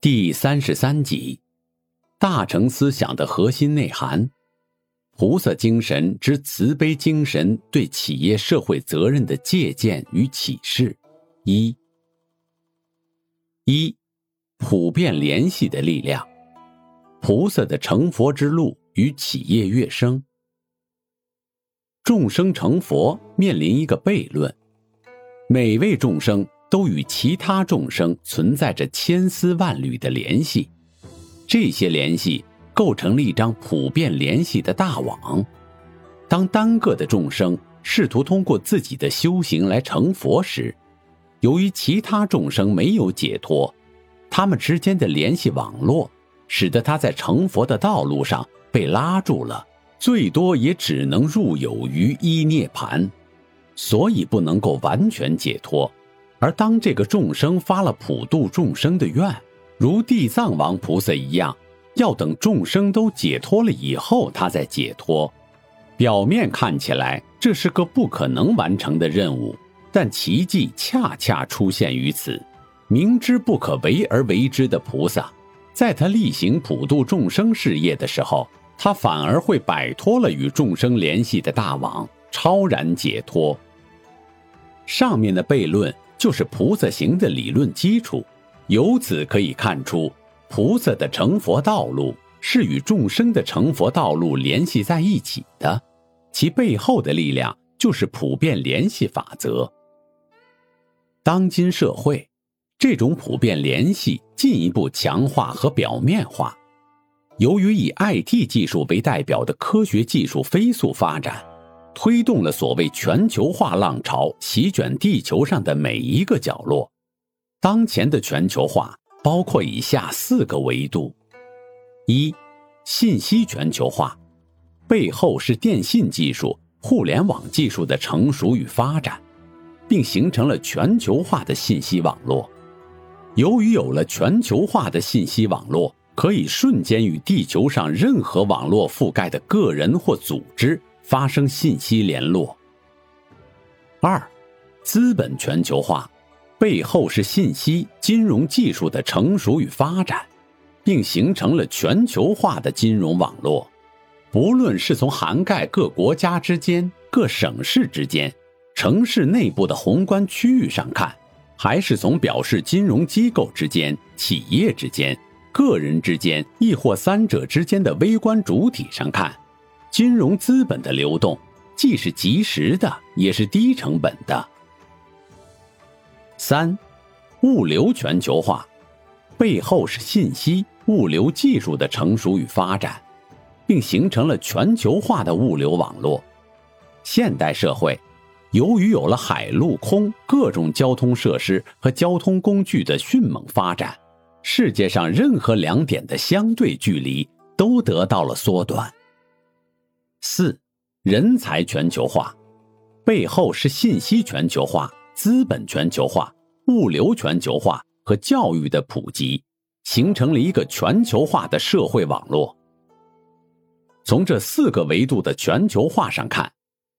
第三十三集，大乘思想的核心内涵，菩萨精神之慈悲精神对企业社会责任的借鉴与启示。一，一。普遍联系的力量，菩萨的成佛之路与企业跃升。众生成佛面临一个悖论：每位众生都与其他众生存在着千丝万缕的联系，这些联系构成了一张普遍联系的大网。当单个的众生试图通过自己的修行来成佛时，由于其他众生没有解脱。他们之间的联系网络，使得他在成佛的道路上被拉住了，最多也只能入有余一涅盘，所以不能够完全解脱。而当这个众生发了普度众生的愿，如地藏王菩萨一样，要等众生都解脱了以后，他再解脱。表面看起来这是个不可能完成的任务，但奇迹恰恰出现于此。明知不可为而为之的菩萨，在他力行普度众生事业的时候，他反而会摆脱了与众生联系的大网，超然解脱。上面的悖论就是菩萨行的理论基础。由此可以看出，菩萨的成佛道路是与众生的成佛道路联系在一起的，其背后的力量就是普遍联系法则。当今社会。这种普遍联系进一步强化和表面化。由于以 IT 技术为代表的科学技术飞速发展，推动了所谓全球化浪潮席卷地球上的每一个角落。当前的全球化包括以下四个维度：一、信息全球化，背后是电信技术、互联网技术的成熟与发展，并形成了全球化的信息网络。由于有了全球化的信息网络，可以瞬间与地球上任何网络覆盖的个人或组织发生信息联络。二，资本全球化，背后是信息金融技术的成熟与发展，并形成了全球化的金融网络。不论是从涵盖各国家之间、各省市之间、城市内部的宏观区域上看。还是从表示金融机构之间、企业之间、个人之间，亦或三者之间的微观主体上看，金融资本的流动既是及时的，也是低成本的。三，物流全球化，背后是信息物流技术的成熟与发展，并形成了全球化的物流网络。现代社会。由于有了海陆空各种交通设施和交通工具的迅猛发展，世界上任何两点的相对距离都得到了缩短。四，人才全球化，背后是信息全球化、资本全球化、物流全球化和教育的普及，形成了一个全球化的社会网络。从这四个维度的全球化上看。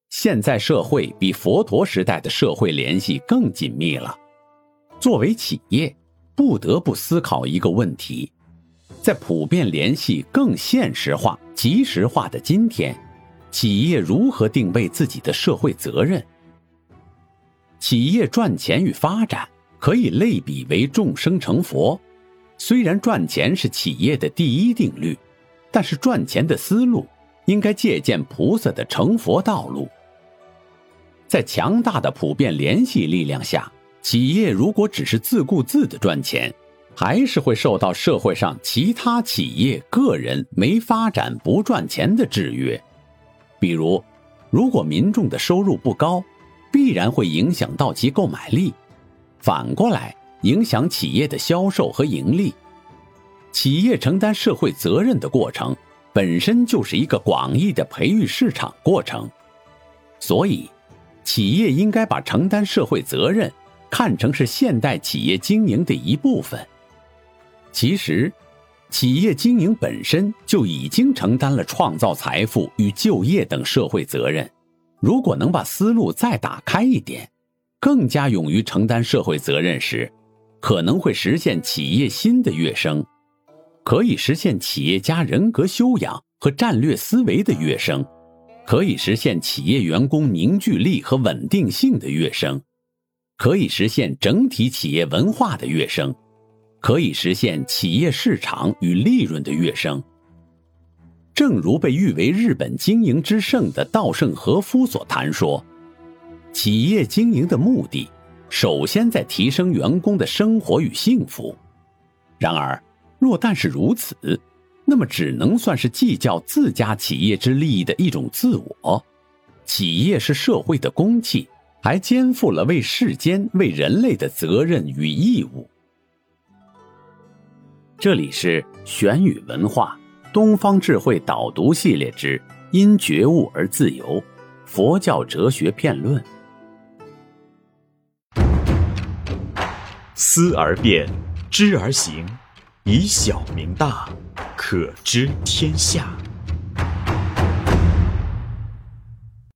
现在社会比佛陀时代的社会联系更紧密了。作为企业，不得不思考一个问题：在普遍联系更现实化、即时化的今天，企业如何定位自己的社会责任？企业赚钱与发展可以类比为众生成佛。虽然赚钱是企业的第一定律，但是赚钱的思路应该借鉴菩萨的成佛道路。在强大的普遍联系力量下，企业如果只是自顾自的赚钱，还是会受到社会上其他企业、个人没发展不赚钱的制约。比如，如果民众的收入不高，必然会影响到其购买力；反过来，影响企业的销售和盈利。企业承担社会责任的过程，本身就是一个广义的培育市场过程，所以，企业应该把承担社会责任看成是现代企业经营的一部分。其实，企业经营本身就已经承担了创造财富与就业等社会责任。如果能把思路再打开一点，更加勇于承担社会责任时，可能会实现企业新的跃升。可以实现企业家人格修养和战略思维的跃升，可以实现企业员工凝聚力和稳定性的跃升，可以实现整体企业文化的跃升，可以实现企业市场与利润的跃升。正如被誉为日本经营之圣的稻盛和夫所谈说，企业经营的目的，首先在提升员工的生活与幸福。然而，若但是如此，那么只能算是计较自家企业之利益的一种自我。企业是社会的公器，还肩负了为世间、为人类的责任与义务。这里是玄宇文化东方智慧导读系列之“因觉悟而自由”佛教哲学片论。思而变，知而行。以小明大，可知天下。